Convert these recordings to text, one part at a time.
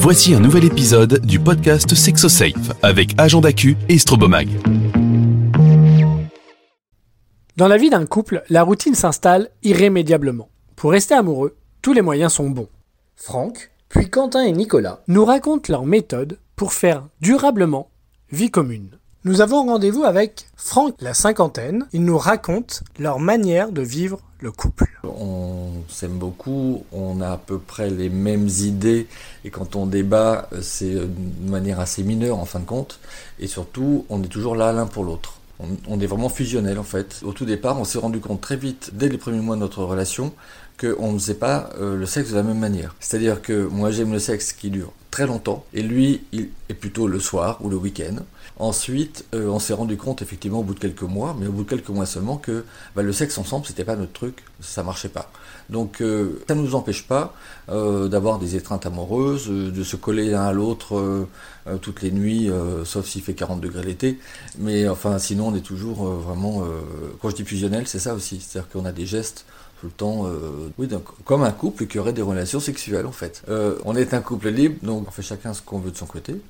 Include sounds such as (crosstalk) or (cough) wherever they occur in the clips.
Voici un nouvel épisode du podcast SexoSafe avec Agent d'Acu et Strobomag. Dans la vie d'un couple, la routine s'installe irrémédiablement. Pour rester amoureux, tous les moyens sont bons. Franck, puis Quentin et Nicolas nous racontent leur méthode pour faire durablement vie commune. Nous avons rendez-vous avec Franck, la cinquantaine. Il nous raconte leur manière de vivre le couple. On s'aime beaucoup, on a à peu près les mêmes idées et quand on débat, c'est de manière assez mineure en fin de compte. Et surtout, on est toujours là l'un pour l'autre. On, est vraiment fusionnel en fait. Au tout départ, on s'est rendu compte très vite, dès les premiers mois de notre relation, qu'on ne faisait pas euh, le sexe de la même manière. C'est-à-dire que moi j'aime le sexe qui dure très longtemps et lui il est plutôt le soir ou le week-end. Ensuite, euh, on s'est rendu compte effectivement au bout de quelques mois, mais au bout de quelques mois seulement, que bah, le sexe ensemble c'était pas notre truc, ça marchait pas. Donc euh, ça ne nous empêche pas d'avoir des étreintes amoureuses, de se coller l'un à l'autre toutes les nuits, sauf s'il fait 40 degrés l'été. Mais enfin sinon on est toujours vraiment, quand je dis fusionnel, c'est ça aussi, c'est-à-dire qu'on a des gestes tout le temps, euh, oui, donc, comme un couple qui aurait des relations sexuelles en fait. Euh, on est un couple libre, donc on fait chacun ce qu'on veut de son côté,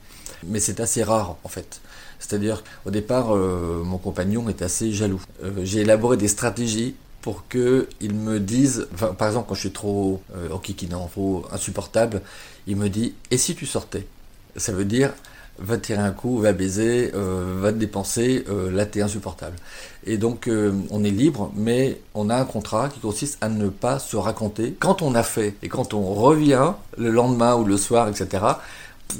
mais c'est assez rare en fait. C'est-à-dire, au départ, euh, mon compagnon est assez jaloux. J'ai élaboré des stratégies pour qu'il me dise, par exemple, quand je suis trop euh, enquiquinant, trop insupportable, il me dit Et si tu sortais? Ça veut dire va tirer un coup, va baiser, euh, va te dépenser, euh, là t'es insupportable. Et donc euh, on est libre, mais on a un contrat qui consiste à ne pas se raconter quand on a fait et quand on revient le lendemain ou le soir, etc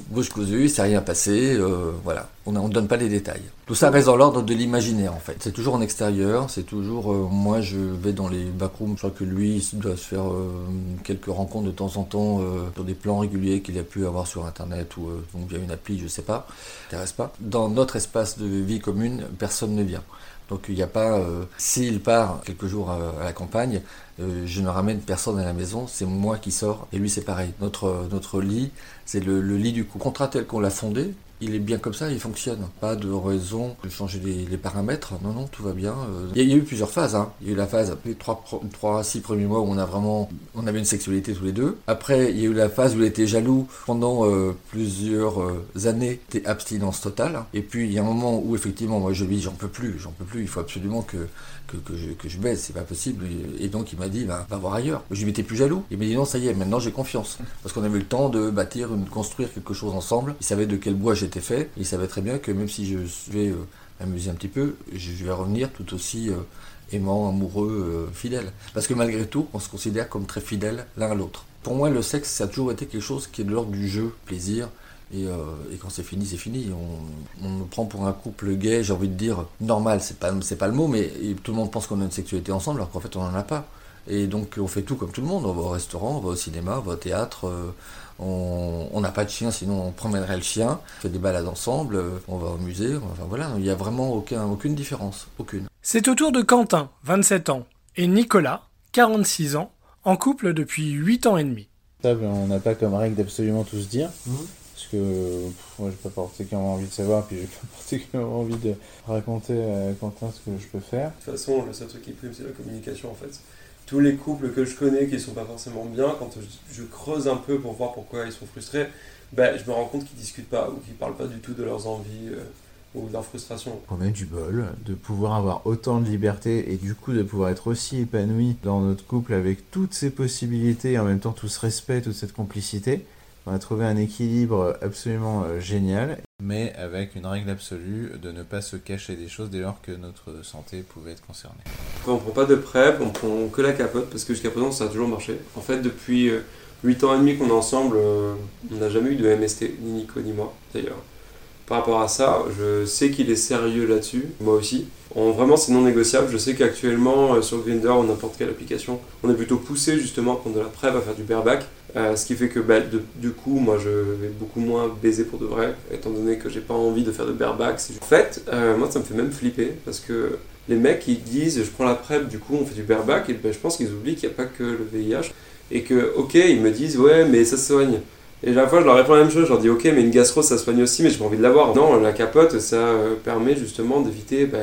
bouche cousue, il s'est rien passé, euh, voilà, on ne donne pas les détails. Tout ça reste dans l'ordre de l'imaginaire en fait. C'est toujours en extérieur, c'est toujours, euh, moi je vais dans les backrooms, je crois que lui il doit se faire euh, quelques rencontres de temps en temps sur des plans réguliers qu'il a pu avoir sur internet ou donc via une appli, je sais pas, pas. Dans notre espace de vie commune, personne ne vient. Donc il n'y a pas, s'il part quelques jours à, la campagne, je ne ramène personne à la maison, c'est moi qui sors et lui c'est pareil. Notre, notre lit, c'est le, lit du. Contrat tel qu'on l'a fondé, il est bien comme ça, il fonctionne. Pas de raison de changer les, paramètres. Non, non, tout va bien. Euh, il y, a, eu plusieurs phases. Hein. Il y a eu la phase, les 3, 3 6 premiers mois où on a vraiment, on avait une sexualité tous les deux. Après, il y a eu la phase où il était jaloux pendant euh, plusieurs euh, années, c'était abstinence totale. Et puis, il y a un moment où effectivement, moi je lui dis, j'en peux plus, j'en peux plus, il faut absolument que, que, je, que je baisse, c'est pas possible. Et donc il m'a dit, bah, va voir ailleurs. Je lui plus jaloux? Il m'a dit, non, ça y est, maintenant j'ai confiance. Parce qu'on avait eu le temps de bâtir, de construire quelque chose ensemble. Il savait de quel bois j'étais fait. il savait très bien que même si je vais euh, m'amuser un petit peu, je vais revenir tout aussi euh, aimant, amoureux, euh, fidèle. Parce que malgré tout, on se considère comme très fidèles l'un à l'autre. Pour moi, le sexe, ça a toujours été quelque chose qui est de l'ordre du jeu, plaisir, et, quand c'est fini, c'est fini. On, on, nous prend pour un couple gay, j'ai envie de dire normal, c'est pas, c'est pas le mot, mais tout le monde pense qu'on a une sexualité ensemble, alors qu'en fait on n'en a pas. Et donc on fait tout comme tout le monde, on va au restaurant, on va au cinéma, on va au théâtre, euh, on n'a pas de chien, sinon on promènerait le chien, on fait des balades ensemble, euh, on va au musée, enfin voilà, il n'y a vraiment aucun, aucune différence, aucune. C'est au tour de Quentin, 27 ans, et Nicolas, 46 ans, en couple depuis 8 ans et demi. on n'a pas comme règle d'absolument tout se dire. Mhm parce que moi j'ai pas particulièrement envie de savoir, puis j'ai pas (laughs) particulièrement envie de raconter à Quentin ce que je peux faire. De toute façon, le seul truc qui prime, c'est la communication en fait. Tous les couples que je connais qui sont pas forcément bien, quand je, creuse un peu pour voir pourquoi ils sont frustrés, ben, je me rends compte qu'ils discutent pas ou qu'ils parlent pas du tout de leurs envies. Euh, ou de leur frustration. On a du bol de pouvoir avoir autant de liberté et du coup de pouvoir être aussi épanoui dans notre couple avec toutes ces possibilités et en même temps tout ce respect, toute cette complicité. On a trouvé un équilibre absolument euh, génial, mais avec une règle absolue de ne pas se cacher des choses dès lors que notre santé pouvait être concernée. On ne prend pas de PrEP, on prend que la capote parce que jusqu'à présent ça a toujours marché. En fait, depuis 8 euh, ans et demi qu'on est ensemble, euh, on n'a jamais eu de MST, ni Nico ni moi d'ailleurs. Par rapport à ça, je sais qu'il est sérieux là-dessus, moi aussi. Vraiment, c'est non négociable. Je sais qu'actuellement, sur Grindr ou n'importe quelle application, on est plutôt poussé justement quand de la PrEP à faire du bareback. Euh, ce qui fait que bah, du coup, moi je vais beaucoup moins baiser pour de vrai, étant donné que j'ai pas envie de faire de bareback. En fait, euh, moi ça me fait même flipper parce que les mecs ils disent je prends la PrEP, du coup on fait du bareback, et ben, je pense qu'ils oublient qu'il n'y a pas que le VIH. Et que, ok, ils me disent ouais, mais ça soigne. Et la fois je leur réponds la même chose, je leur dis ok, mais une gastro ça soigne aussi, mais j'ai pas envie de l'avoir. Non, la capote ça euh, permet justement d'éviter bah,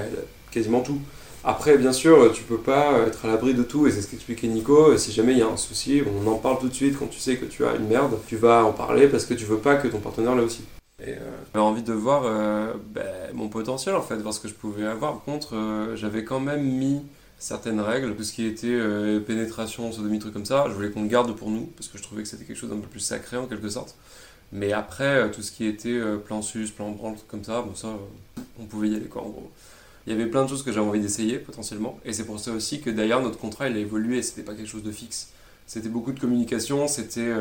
quasiment tout. Après, bien sûr, tu peux pas être à l'abri de tout, et c'est ce qu'expliquait Nico. Si jamais il y a un souci, on en parle tout de suite quand tu sais que tu as une merde. Tu vas en parler parce que tu veux pas que ton partenaire là aussi. Euh, j'avais envie de voir euh, ben, mon potentiel en fait, voir ce que je pouvais avoir. Par contre, euh, j'avais quand même mis certaines règles, tout ce qui était euh, pénétration, sodomie, trucs comme ça. Je voulais qu'on le garde pour nous parce que je trouvais que c'était quelque chose d'un peu plus sacré en quelque sorte. Mais après, euh, tout ce qui était euh, plan sus, plan branle, comme ça, bon, ça, on pouvait y aller quoi en gros. Il y avait plein de choses que j'avais envie d'essayer potentiellement. Et c'est pour ça aussi que d'ailleurs notre contrat il a évolué, c'était pas quelque chose de fixe. C'était beaucoup de communication, c'était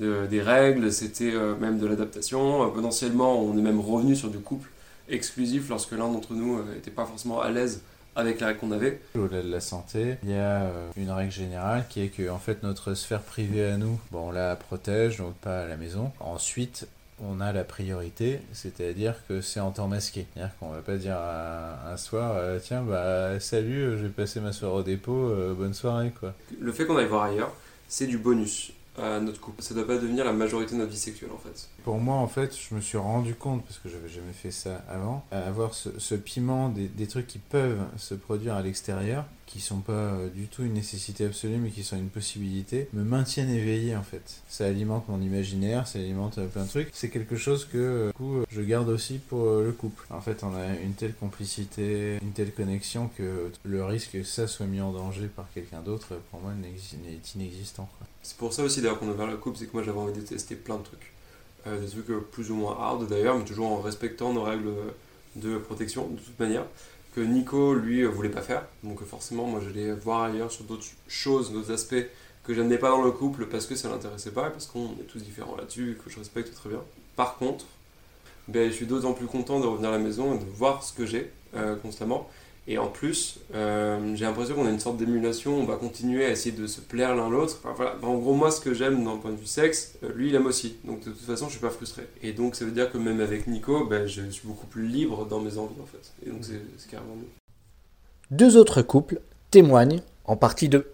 de- des règles, c'était même de l'adaptation. Potentiellement, on est même revenu sur du couple exclusif lorsque l'un d'entre nous n'était pas forcément à l'aise avec les règles qu'on avait. Au-delà de la santé, il y a euh, une règle générale qui est que en fait notre sphère privée à nous, bon, on la protège, donc pas à la maison. Ensuite, on a la priorité, c'est-à-dire que c'est en temps masqué. C'est-à-dire qu'on va pas dire un soir, euh, tiens, bah salut, euh, je vais passer ma soirée au dépôt, euh, bonne soirée quoi. Le fait qu'on aille voir ailleurs, c'est du bonus à notre couple. Ça doit pas devenir la majorité de notre vie sexuelle en fait. Pour moi, en fait, je me suis rendu compte, parce que j'avais jamais fait ça avant, à avoir ce, piment des, trucs qui peuvent se produire à l'extérieur, qui sont pas euh, du tout une nécessité absolue, mais qui sont une possibilité, me maintiennent éveillé, en fait. Ça alimente mon imaginaire, ça alimente euh, plein de trucs. C'est quelque chose que, euh, du coup, je garde aussi pour le couple. En fait, on a une telle complicité, une telle connexion que le risque que ça soit mis en danger par quelqu'un d'autre, pour moi, est inexistant. C'est pour ça aussi d'ailleurs qu'on a ouvert le couple, c'est que moi j'avais envie de tester plein de trucs. Euh, des trucs euh, plus ou moins hard d'ailleurs, mais toujours en respectant nos règles de protection de toute manière. Que Nico lui euh, voulait pas faire. Donc forcément moi j'allais voir ailleurs sur d'autres choses, d'autres aspects que n'aimais pas dans le couple parce que ça l'intéressait pas parce qu'on est tous différents là-dessus que je respecte très bien. Par contre, ben, je suis d'autant plus content de revenir à la maison et de voir ce que j'ai constamment. Et en plus, euh, j'ai l'impression qu'on a une sorte d'émulation, on va continuer à essayer de se plaire l'un l'autre. En gros, moi, ce que j'aime d'un point de vue sexe, euh, lui, il aime aussi. Donc, de toute façon, je suis pas frustré. Et donc, ça veut dire que même avec Nico, ben, je suis beaucoup plus libre dans mes envies, en fait. Et donc, c'est carrément mieux. Deux autres couples témoignent, en partie de